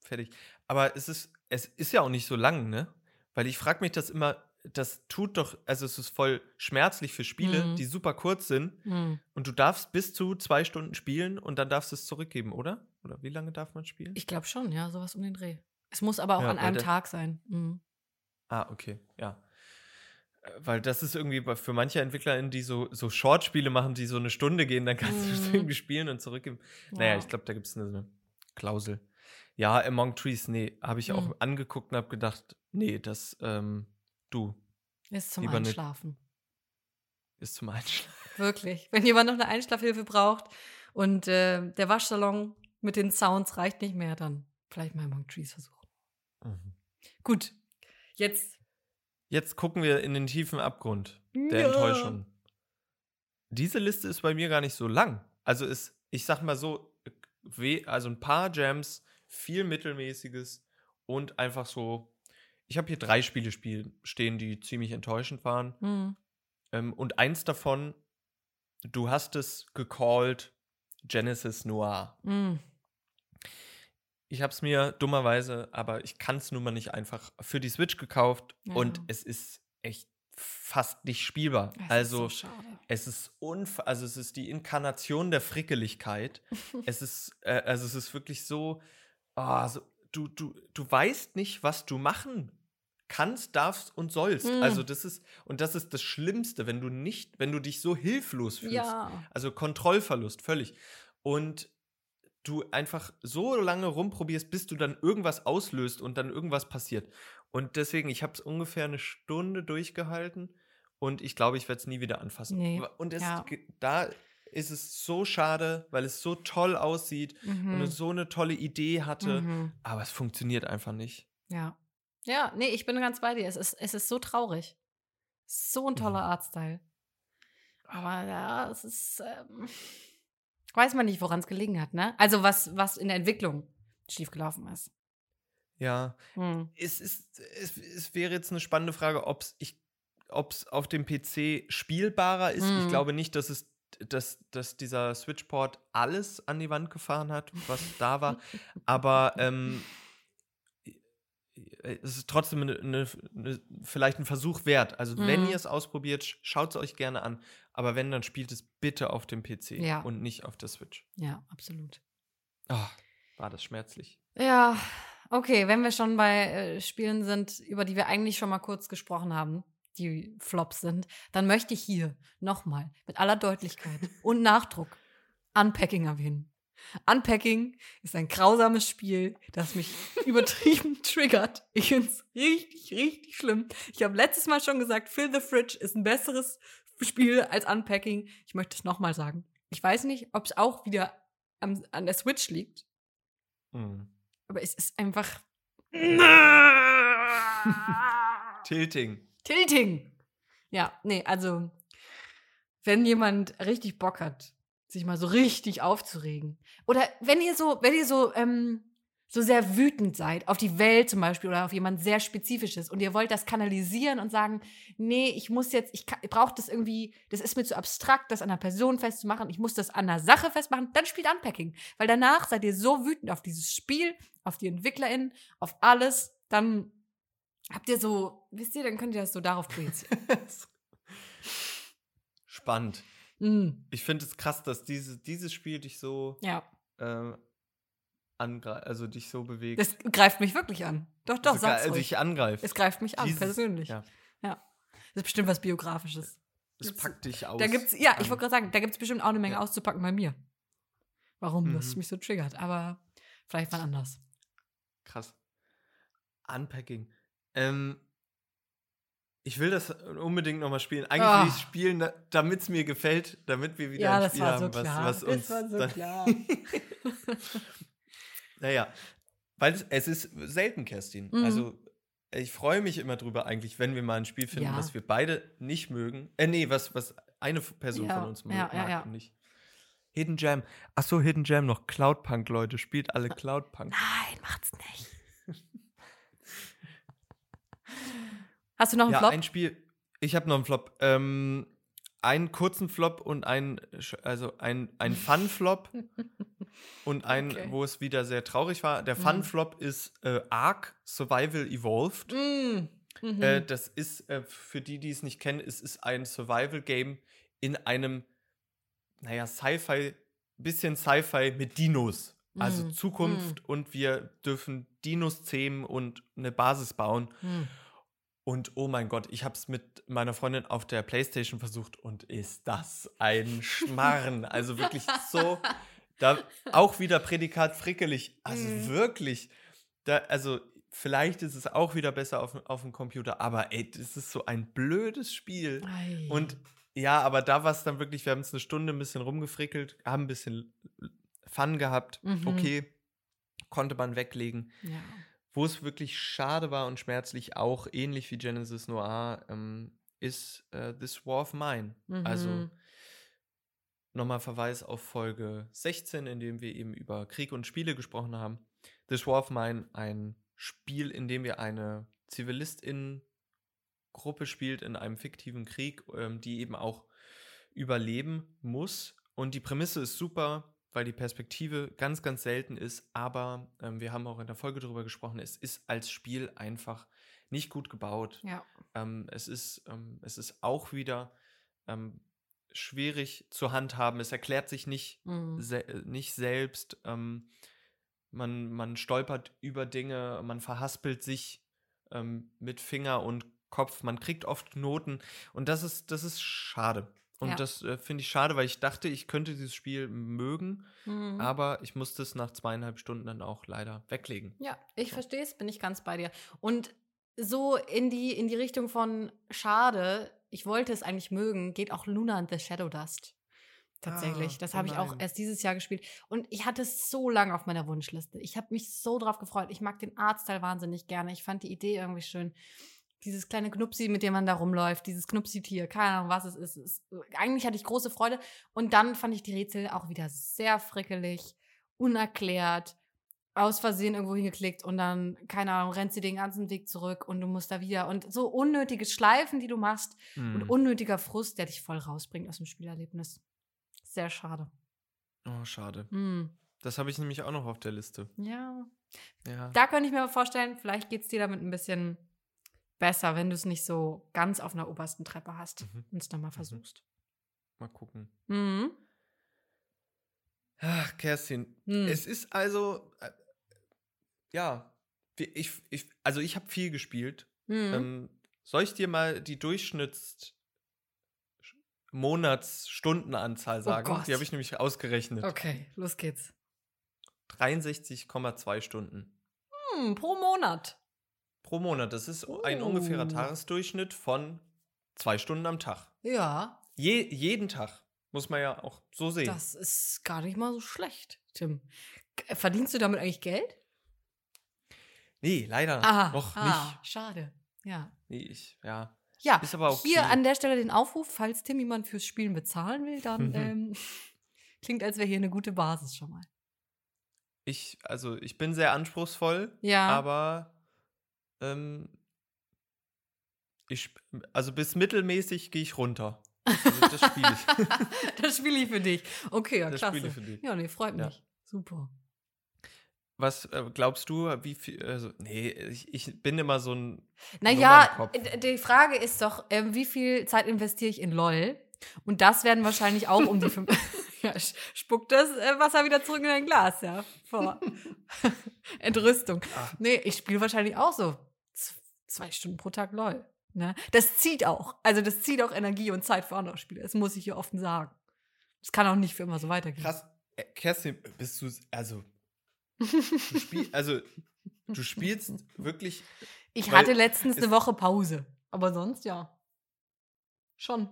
Fertig. Aber es ist, es ist ja auch nicht so lang, ne? Weil ich frage mich das immer, das tut doch, also es ist voll schmerzlich für Spiele, Mhm. die super kurz sind. Hm. Und du darfst bis zu zwei Stunden spielen und dann darfst du es zurückgeben, oder? Oder wie lange darf man spielen? Ich glaube schon, ja, sowas um den Dreh. Es muss aber auch Ja, an einem Tag sein. Mhm. Ah, okay, ja. Äh, Weil das ist irgendwie für manche EntwicklerInnen, die so, so Short-Spiele machen, die so eine Stunde gehen, dann kannst du es Mhm. irgendwie spielen und zurückgeben. Naja, Ja. ich glaube, da gibt es eine, eine Klausel. Ja, Among Trees, nee, habe ich auch Mhm. angeguckt und habe gedacht, nee, das, ähm, du, Ist zum. Einschlafen. ist zum Einschlafen. Wirklich. Wenn jemand noch eine Einschlafhilfe braucht und äh, der Waschsalon mit den Sounds reicht nicht mehr, dann vielleicht mal Among Trees versuchen. Mhm. Gut. Jetzt. Jetzt gucken wir in den tiefen Abgrund der Ja. Enttäuschung. Diese Liste ist bei mir gar nicht so lang. Also ist, ich sag mal so, also ein paar Jams, viel Mittelmäßiges und einfach so. Ich habe hier drei Spiele spiel stehen, die ziemlich enttäuschend waren. Hm. Ähm, und eins davon du hast es gecallt Genesis Noir. Mm. Ich habe es mir dummerweise, aber ich kann es nun mal nicht einfach für die Switch gekauft Ja. und es ist echt fast nicht spielbar. Es ist also so schade. es ist unf also es ist die Inkarnation der Frickeligkeit. es ist äh, also es ist wirklich so, ah, so du du du weißt nicht, was du machen kannst, darfst und sollst. Mm. Also das ist und das ist das Schlimmste, wenn du nicht, wenn du dich so hilflos fühlst. Ja. Also Kontrollverlust, völlig. Und du einfach so lange rumprobierst, bis du dann irgendwas auslöst und dann irgendwas passiert. Und deswegen, ich habe es ungefähr eine Stunde durchgehalten und ich glaube, ich werde es nie wieder anfassen. Nee, Und es, ja. da ist es so schade, weil es so toll aussieht und Mhm. es so eine tolle Idee hatte, Mhm. aber es funktioniert einfach nicht. Ja. Ja, nee, ich bin ganz bei dir. Es ist, es ist so traurig. So ein toller Mhm. Artstyle. Aber ja, es ist. Ähm, weiß man nicht, woran es gelegen hat, ne? Also, was, was in der Entwicklung schiefgelaufen ist. Ja, Hm. es ist, es, es wäre jetzt eine spannende Frage, ob es auf dem PC spielbarer ist. Ich Mhm. glaube nicht, dass es dass, dass dieser Switchport alles an die Wand gefahren hat, was da war. Aber ähm, es ist trotzdem eine, eine, eine, vielleicht ein Versuch wert. Also, wenn Mhm. ihr es ausprobiert, schaut es euch gerne an. Aber wenn, dann spielt es bitte auf dem PC Ja. und nicht auf der Switch. Ja, absolut. Ah, war das schmerzlich. Ja, okay, wenn wir schon bei äh, Spielen sind, über die wir eigentlich schon mal kurz gesprochen haben, die Flops sind, dann möchte ich hier nochmal mit aller Deutlichkeit und Nachdruck Unpacking erwähnen. Unpacking ist ein grausames Spiel, das mich übertrieben triggert. Ich finde es richtig, richtig schlimm. Ich habe letztes Mal schon gesagt, Fill the Fridge ist ein besseres Spiel als Unpacking. Ich möchte es nochmal sagen. Ich weiß nicht, ob es auch wieder am, an der Switch liegt. Mhm. Aber es ist einfach. Tilting. Tilting. Ja, nee, also, wenn jemand richtig Bock hat, sich mal so richtig aufzuregen. Oder wenn ihr so, wenn ihr so, ähm, so sehr wütend seid auf die Welt zum Beispiel oder auf jemand sehr Spezifisches und ihr wollt das kanalisieren und sagen, nee, ich muss jetzt, ich, ich brauche das irgendwie, das ist mir zu abstrakt, das an einer Person festzumachen, ich muss das an einer Sache festmachen, dann spielt Unpacking. Weil danach seid ihr so wütend auf dieses Spiel, auf die EntwicklerInnen, auf alles, dann habt ihr so, wisst ihr, dann könnt ihr das so darauf projizieren. Spannend. Mm, Ich finde es krass, dass diese, dieses Spiel dich so ja, äh, angreift, also dich so bewegt. das greift mich wirklich an. Doch, doch, also, sag's also dich angreift. Es greift mich an, Dieses- persönlich. Ja, Ja. Das ist bestimmt was Biografisches. es packt dich aus. Da gibt's, ja, ich wollte gerade sagen, da gibt es bestimmt auch eine Menge Ja. auszupacken bei mir. Warum das Mhm. mich so triggert, aber vielleicht mal anders. Krass. Unpacking. Ähm, ich will das unbedingt nochmal spielen. Eigentlich Ah. will ich es spielen, damit es mir gefällt, damit wir wieder Ja, ein das Spiel haben, so was, was Das uns war so dann, klar. Naja, weil es, es ist selten, Kerstin. Mhm. Also ich freue mich immer drüber eigentlich, wenn wir mal ein Spiel finden, Ja. was wir beide nicht mögen. Äh, nee, was, was eine Person Ja, von uns mag ja, und nicht. Hidden Jam. Achso, Hidden Jam noch. Cloudpunk, Leute. Spielt alle Cloudpunk. Nein, macht's nicht. Hast du noch einen Ja, Flop? ein Spiel. Ich habe noch einen Flop. Ähm, einen kurzen Flop und einen, also ein, ein Fun-Flop und einen, Okay. wo es wieder sehr traurig war. Der Mhm. Fun-Flop ist äh, Ark Survival Evolved. Mm. Mhm. Äh, das ist, äh, für die, die es nicht kennen, es ist ein Survival-Game in einem, naja, Sci-Fi, bisschen Sci-Fi mit Dinos. Also Mm, Zukunft und wir dürfen Dinos zähmen und eine Basis bauen. Mm. Und oh mein Gott, ich habe es mit meiner Freundin auf der Playstation versucht und ist das ein Schmarren. also wirklich so, da auch wieder Prädikat frickelig. Also Mhm. wirklich, da, also vielleicht ist es auch wieder besser auf, auf dem Computer, aber ey, das ist so ein blödes Spiel. Ei. Und ja, aber da war es dann wirklich, wir haben es eine Stunde ein bisschen rumgefrickelt, haben ein bisschen Fun gehabt. Mhm. Okay, konnte man weglegen. ja. Wo es wirklich schade war und schmerzlich, auch ähnlich wie Genesis Noir, ähm, ist äh, This War of Mine. Also Mhm. nochmal Verweis auf Folge 16, in dem wir eben über Krieg und Spiele gesprochen haben. This War of Mine, ein Spiel, in dem wir eine Zivilistin-Gruppe spielt in einem fiktiven Krieg, ähm, die eben auch überleben muss. Und die Prämisse ist super, weil die Perspektive ganz, ganz selten ist. Aber ähm, wir haben auch in der Folge darüber gesprochen, es ist als Spiel einfach nicht gut gebaut. Ja. Ähm, es, ist, ähm, es ist auch wieder ähm, schwierig zu handhaben. Es erklärt sich nicht, Mhm. se nicht selbst. Ähm, man, man stolpert über Dinge, man verhaspelt sich ähm, mit Finger und Kopf. Man kriegt oft Noten und das ist, das ist schade. Und Ja. das äh, finde ich schade, weil ich dachte, ich könnte dieses Spiel mögen, Mhm. aber ich musste es nach zweieinhalb Stunden dann auch leider weglegen. Ja, ich So. verstehe es, bin ich ganz bei dir. Und so in die, in die Richtung von schade, ich wollte es eigentlich mögen, geht auch Luna and the Shadow Dust. Tatsächlich. Ah, das oh habe ich auch erst dieses Jahr gespielt. Und ich hatte es so lange auf meiner Wunschliste. Ich habe mich so drauf gefreut. Ich mag den Artstyle wahnsinnig gerne. Ich fand die Idee irgendwie schön. Dieses kleine Knupsi, mit dem man da rumläuft, dieses Knupsi-Tier, keine Ahnung, was es ist. es. Eigentlich hatte ich große Freude. Und dann fand ich die Rätsel auch wieder sehr frickelig, unerklärt, aus Versehen irgendwo hingeklickt und dann, keine Ahnung, rennst du den ganzen Weg zurück und du musst da wieder. Und so unnötige Schleifen, die du machst und Hm. unnötiger Frust, der dich voll rausbringt aus dem Spielerlebnis. Sehr schade. Oh, schade. Hm. Das habe ich nämlich auch noch auf der Liste. Ja. Ja. Da könnte ich mir vorstellen, vielleicht geht es dir damit ein bisschen besser, wenn du es nicht so ganz auf einer obersten Treppe hast Mhm. und es dann mal versuchst. Mal gucken. Mhm. Ach, Kerstin, Hm. es ist also, äh, ja, ich, ich, also ich habe viel gespielt. Mhm. Ähm, soll ich dir mal die Durchschnitts Monatsstundenanzahl sagen? Oh die habe ich nämlich ausgerechnet. okay, los geht's. 63,2 Stunden Hm, pro Monat. Pro Monat. Das ist ein Oh. ungefährer Tagesdurchschnitt von zwei Stunden am Tag. Ja, Je, jeden Tag. Muss man ja auch so sehen. das ist gar nicht mal so schlecht, Tim. G- Verdienst du damit eigentlich Geld? nee, leider Ah, noch ah, nicht. schade. Ja. Nee, ich, ja. Ja, Ist aber okay. hier an der Stelle den Aufruf, falls Tim jemand fürs Spielen bezahlen will, dann ähm, klingt, als wäre hier eine gute Basis schon mal. Ich, also ich bin sehr anspruchsvoll, Ja. aber ähm, ich, also bis mittelmäßig gehe ich runter. Also das spiele ich. das spiele ich für dich. Okay, ja, Das klasse. spiele ich für dich. Ja, nee, freut Ja. mich. Super. Was äh, glaubst du, wie viel, also, nee, ich, ich bin immer so ein Naja, die Frage ist doch, ähm, wie viel Zeit investiere ich in LOL? Und das werden wahrscheinlich auch um die fünf. ja, spuckt das äh, Wasser wieder zurück in dein Glas, ja. Vor Entrüstung. Ah. Nee, ich spiele wahrscheinlich auch so zwei Stunden pro Tag LOL. Ne? Das zieht auch. Also das zieht auch Energie und Zeit für andere Spiele. Das muss ich hier offen sagen. Das kann auch nicht für immer so weitergehen. krass. Äh, Kerstin, bist du, also, du spiel, also, du spielst wirklich, Ich hatte letztens eine Woche Pause. Aber sonst ja. Schon.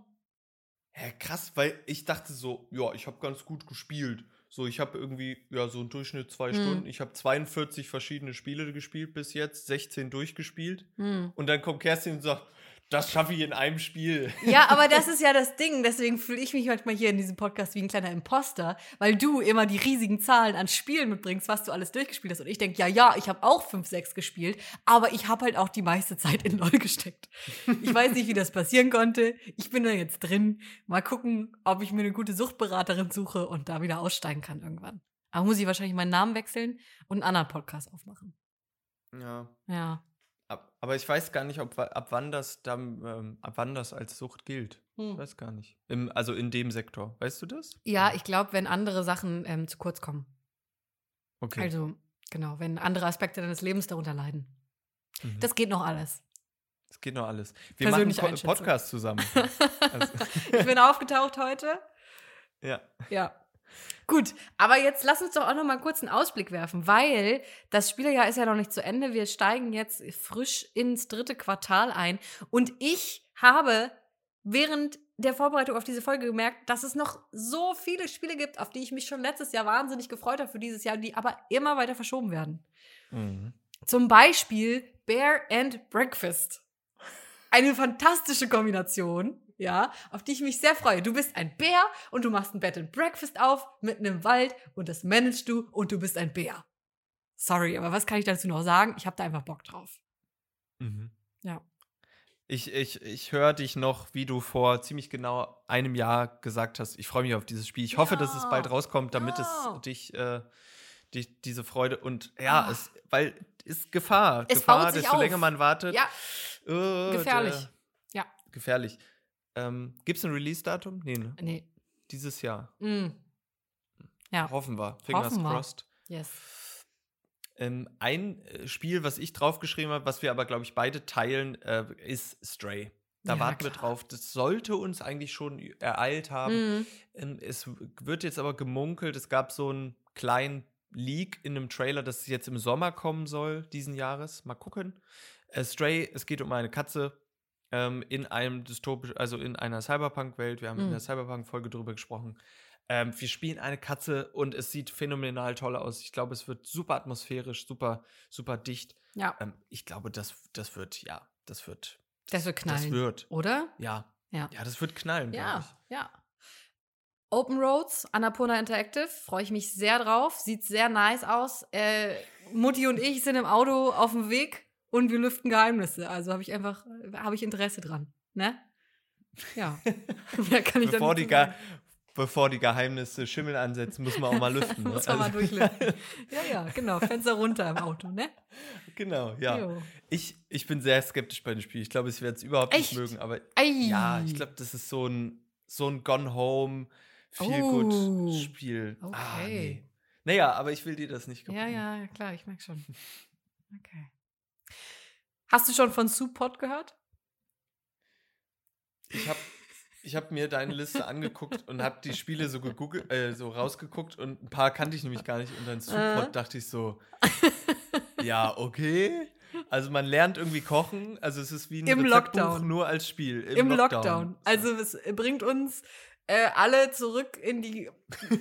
hä, krass, weil ich dachte so, ja, ich habe ganz gut gespielt. So, ich habe irgendwie, ja, so einen Durchschnitt zwei Hm. Stunden. Ich habe 42 verschiedene Spiele gespielt bis jetzt, 16 durchgespielt. Hm. Und dann kommt Kerstin und sagt, das schaffe ich in einem Spiel. Ja, aber das ist ja das Ding. Deswegen fühle ich mich manchmal hier in diesem Podcast wie ein kleiner Imposter, weil du immer die riesigen Zahlen an Spielen mitbringst, was du alles durchgespielt hast. Und ich denke, ja, ja, ich habe auch 5, 6 gespielt, aber ich habe halt auch die meiste Zeit in LOL gesteckt. Ich weiß nicht, wie das passieren konnte. Ich bin da jetzt drin. Mal gucken, ob ich mir eine gute Suchtberaterin suche und da wieder aussteigen kann irgendwann. Aber muss ich wahrscheinlich meinen Namen wechseln und einen anderen Podcast aufmachen. Ja. Ja. Ab, aber ich weiß gar nicht, ob, ab wann das dann, ähm, ab wann das als Sucht gilt. Ich Hm. weiß gar nicht. Im, also in dem Sektor. Weißt du das? Ja, ich glaube, wenn andere Sachen ähm, zu kurz kommen. Okay. Also, genau, wenn andere Aspekte deines Lebens darunter leiden. Mhm. Das geht noch alles. das geht noch alles. Wir machen Einschätzung. Podcast zusammen. Also, ich bin aufgetaucht heute. ja. Ja. Gut, aber jetzt lass uns doch auch noch mal kurz einen Ausblick werfen, weil das Spielerjahr ist ja noch nicht zu Ende. Wir steigen jetzt frisch ins dritte Quartal ein. Und ich habe während der Vorbereitung auf diese Folge gemerkt, dass es noch so viele Spiele gibt, auf die ich mich schon letztes Jahr wahnsinnig gefreut habe für dieses Jahr, die aber immer weiter verschoben werden. Mhm. Zum Beispiel Bear and Breakfast. Eine fantastische Kombination, ja, auf die ich mich sehr freue. Du bist ein Bär und du machst ein Bed and Breakfast auf mitten im Wald und das managst du und du bist ein Bär. Sorry, aber was kann ich dazu noch sagen? Ich habe da einfach Bock drauf. Mhm. Ja. Ich, ich, ich höre dich noch, wie du vor ziemlich genau einem Jahr gesagt hast, ich freue mich auf dieses Spiel. Ich hoffe, dass es Ja. bald rauskommt, damit Ja. es dich, äh, dich diese Freude und ja, Ah. es, weil ist Gefahr. Es Gefahr, desto auf. länger man wartet. Ja, äh, gefährlich. der- Ja. Gefährlich. Ähm, Gibt es ein Release-Datum? Nee, ne? nee. Dieses Jahr. Mm. Ja, Hoffen wir. Fingers Hoffen wir. crossed. yes. Ähm, ein äh, Spiel, was ich draufgeschrieben habe, was wir aber, glaube ich, beide teilen, äh, ist Stray. Da Ja, warten wir klar. drauf. Das sollte uns eigentlich schon ereilt haben. Mm. Ähm, es wird jetzt aber gemunkelt, es gab so einen kleinen Leak in einem Trailer, dass es jetzt im Sommer kommen soll, diesen Jahres. Mal gucken. Äh, Stray, es geht um eine Katze ähm, in einem dystopisch, also in einer Cyberpunk-Welt. Wir haben in Mhm. der Cyberpunk-Folge drüber gesprochen. Ähm, wir spielen eine Katze und es sieht phänomenal toll aus. Ich glaube, es wird super atmosphärisch, super, super dicht. Ja, Ähm, ich glaube, das, das wird, ja, das wird, das wird knallen. das wird, Oder? ja, Ja. ja, das wird knallen, Ja, ich. ja. Open Roads, Annapurna Interactive, freue ich mich sehr drauf. Sieht sehr nice aus. Äh, Mutti und ich sind im Auto auf dem Weg und wir lüften Geheimnisse. Also habe ich einfach, habe ich Interesse dran. Ne? Ja. Mehr kann ich da Bevor die. Ge bevor die Geheimnisse Schimmel ansetzen, muss man auch mal lüften. Ne? Muss man mal Also- durchlüften. Ja, ja, genau. Fenster runter im Auto, ne? genau, ja. Jo. Ich, ich bin sehr skeptisch bei dem Spiel. Ich glaube, ich werde es überhaupt Echt? nicht mögen, aber Ei. ja, ich glaube, das ist so ein, so ein Gone Home, Feel Oh. Good Spiel. Ah, Okay. nee. Naja, aber ich will dir das nicht kaputt Ja, ja, klar, ich merke schon. Okay. Hast du schon von Support gehört? Ich habe ich hab mir deine Liste angeguckt und habe die Spiele so, gegoogelt, äh, so rausgeguckt und ein paar kannte ich nämlich gar nicht. Und dann Support Äh. dachte ich so, ja, okay. Also man lernt irgendwie kochen. Also es ist wie ein Im Rezeptbuch Lockdown. nur als Spiel. Im, Lockdown. Also es bringt uns äh, alle zurück in die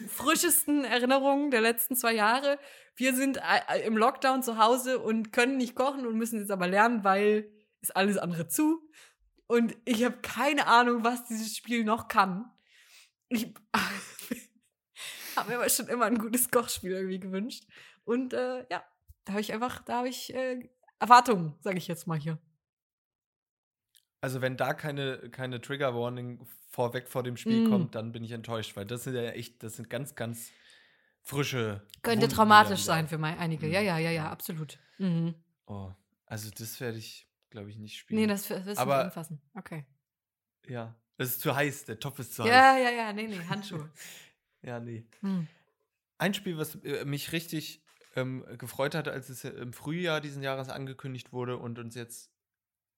frischesten Erinnerungen der letzten zwei Jahre. Wir sind äh, im Lockdown zu Hause und können nicht kochen und müssen jetzt aber lernen, weil ist alles andere zu. Und ich habe keine Ahnung, was dieses Spiel noch kann. Ich habe mir aber schon immer ein gutes Kochspiel irgendwie gewünscht. Und äh, ja, da habe ich einfach, da habe ich äh, Erwartungen, sage ich jetzt mal hier. Also wenn da keine, keine Trigger Warning vorweg vor dem Spiel Mm. kommt, dann bin ich enttäuscht, weil das sind ja echt, das sind ganz, ganz frische. Könnte Wunden, traumatisch sein für einige. Mhm. Ja, ja, ja, ja, absolut. Mhm. Oh, also das werde ich, glaube ich, nicht spielen. Nee, das wirst du nicht anfassen. Okay. ja, es ist zu heiß, der Topf ist zu heiß. Ja, ja, ja, nee, nee, Handschuhe. Ja, nee. Hm. Ein Spiel, was äh, mich richtig ähm, gefreut hatte, als es ja im Frühjahr diesen Jahres angekündigt wurde und uns jetzt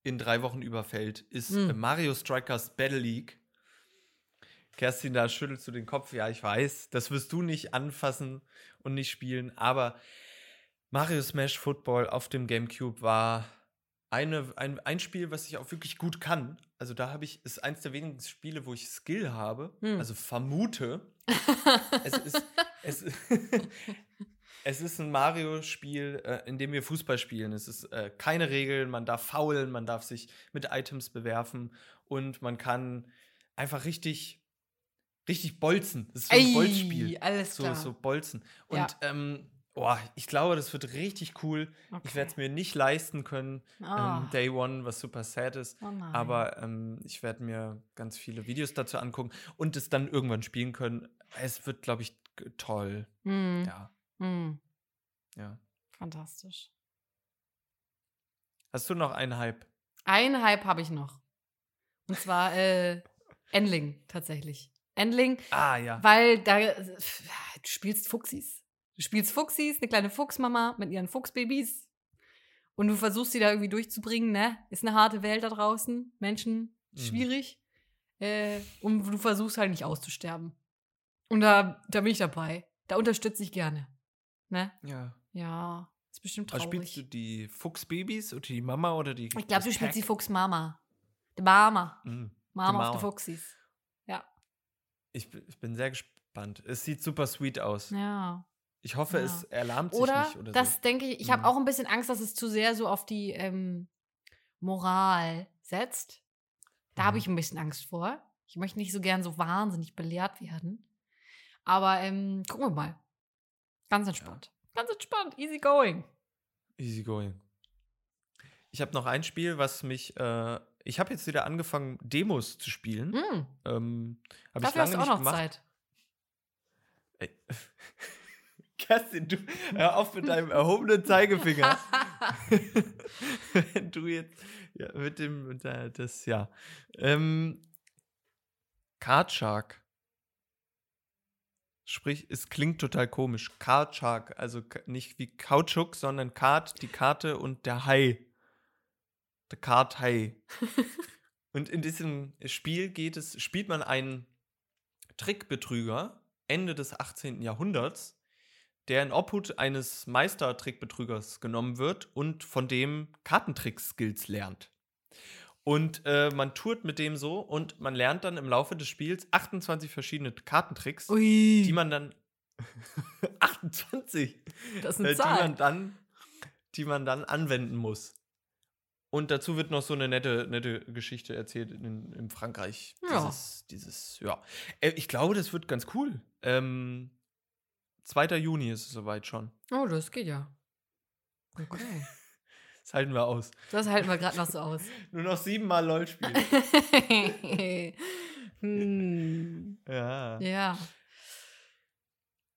in drei Wochen überfällt, ist Hm. Mario Strikers Battle League. Kerstin, da schüttelst du den Kopf. Ja, ich weiß, das wirst du nicht anfassen und nicht spielen, aber Mario Smash Football auf dem GameCube war eine, ein, ein Spiel, was ich auch wirklich gut kann. Also da habe ich, ist eins der wenigen Spiele, wo ich Skill habe, Hm. also vermute. es ist, es, es ist ein Mario-Spiel, äh, in dem wir Fußball spielen. Es ist äh, keine Regeln, man darf faulen, man darf sich mit Items bewerfen und man kann einfach richtig, richtig bolzen. Das ist so ein Ey, Bolzspiel. alles So, klar. so bolzen. Und Ja. ähm, oh, ich glaube, das wird richtig cool. Ich Okay. werde es mir nicht leisten können, Ah. ähm, Day One, was super sad ist. Oh. Aber ähm, ich werde mir ganz viele Videos dazu angucken und es dann irgendwann spielen können. Es wird, glaube ich, toll. Hm. Ja, Hm. ja. Fantastisch. Hast du noch einen Hype? Einen Hype habe ich noch. Und zwar äh, Endling tatsächlich. Endling, Ah, ja. weil da du spielst Fuchsis. Du spielst Fuchsis, eine kleine Fuchsmama mit ihren Fuchsbabys. Und du versuchst sie da irgendwie durchzubringen, ne? Ist eine harte Welt da draußen. Menschen, Mhm. schwierig. Äh, und du versuchst halt nicht auszusterben. Und da, da bin ich dabei. Da unterstütze ich gerne. Ne? Ja. Ja, ist bestimmt traurig. spielst du die Fuchsbabys oder die Mama oder die. ich glaube, du spielst die? Fuchsmama. Die Mama. Mhm. Mama Mama. of the Fuchsis. Ja. Ich, bin- ich bin sehr gespannt. Es sieht super sweet aus. Ja. Ich hoffe, Ja. es erlahmt sich Oder, nicht oder das so. denke ich, ich habe Mhm. auch ein bisschen Angst, dass es zu sehr so auf die ähm, Moral setzt. Da habe Mhm. ich ein bisschen Angst vor. Ich möchte nicht so gern so wahnsinnig belehrt werden. Aber ähm, gucken wir mal. Ganz entspannt. Ganz entspannt. Easy going. Easy going. Ich habe noch ein Spiel, was mich äh, ich habe jetzt wieder angefangen, Demos zu spielen. Mm, Ähm, habe ich dafür hast lange du auch nicht noch gemacht. Zeit. Ey. Kerstin, du hör auf mit deinem erhobenen Zeigefinger. Wenn du jetzt ja, mit dem mit der, das ja ähm, Card Shark. Sprich, es klingt total komisch. Card Shark, also nicht wie Kautschuk, sondern Card, die Karte und der Hai. Der Card Hai. und in diesem Spiel geht es, spielt man einen Trickbetrüger Ende des 18. Jahrhunderts, der in Obhut eines Meistertrickbetrügers genommen wird und von dem Kartentrick-Skills lernt. Und äh, man tourt mit dem so und man lernt dann im Laufe des Spiels 28 verschiedene Kartentricks, Ui, die man dann 28, das ist äh, eine die man Zahl. dann, die man dann anwenden muss. Und dazu wird noch so eine nette, nette Geschichte erzählt in, in Frankreich. Ja. Dieses, dieses, ja. Äh, ich glaube, das wird ganz cool. Ähm, 2. Juni ist es soweit schon. Oh, das geht ja. Okay. Das halten wir aus. Das halten wir gerade noch so aus. Nur noch siebenmal LOL spielen. hm. ja. Ja.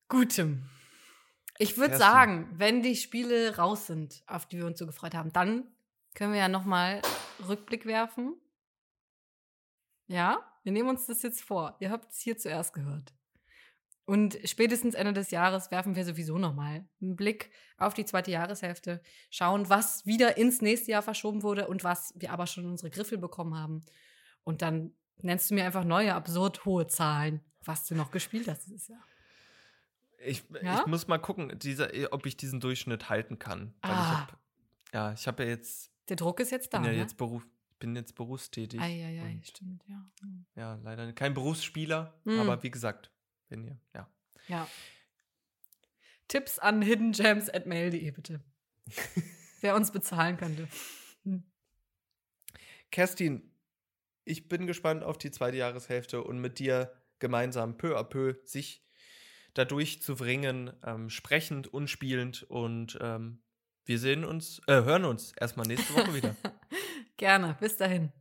Gutem. Ich würde sagen, wenn die Spiele raus sind, auf die wir uns so gefreut haben, dann können wir ja nochmal Rückblick werfen. Ja, wir nehmen uns das jetzt vor. Ihr habt es hier zuerst gehört. Und spätestens Ende des Jahres werfen wir sowieso nochmal einen Blick auf die zweite Jahreshälfte, schauen, was wieder ins nächste Jahr verschoben wurde und was wir aber schon in unsere Griffel bekommen haben. Und dann nennst du mir einfach neue, absurd hohe Zahlen, was du noch gespielt hast dieses Jahr. Ich, Ja? ich muss mal gucken, dieser, ob ich diesen Durchschnitt halten kann. Weil ich Ah. hab, ja, ich habe ja jetzt, Der Druck ist jetzt da. bin ja ne? jetzt Beruf, bin jetzt berufstätig. Eieiei, stimmt, ja. Ja, leider kein Berufsspieler, Mm. aber wie gesagt, wenn ihr, ja. Ja. Tipps an hiddengems at mail.de bitte. Wer uns bezahlen könnte. Hm. Kerstin, ich bin gespannt auf die zweite Jahreshälfte und mit dir gemeinsam peu à peu sich dadurch zu bringen, ähm, sprechend und spielend. Und ähm, wir sehen uns, äh, hören uns erstmal nächste Woche wieder. Gerne. Bis dahin.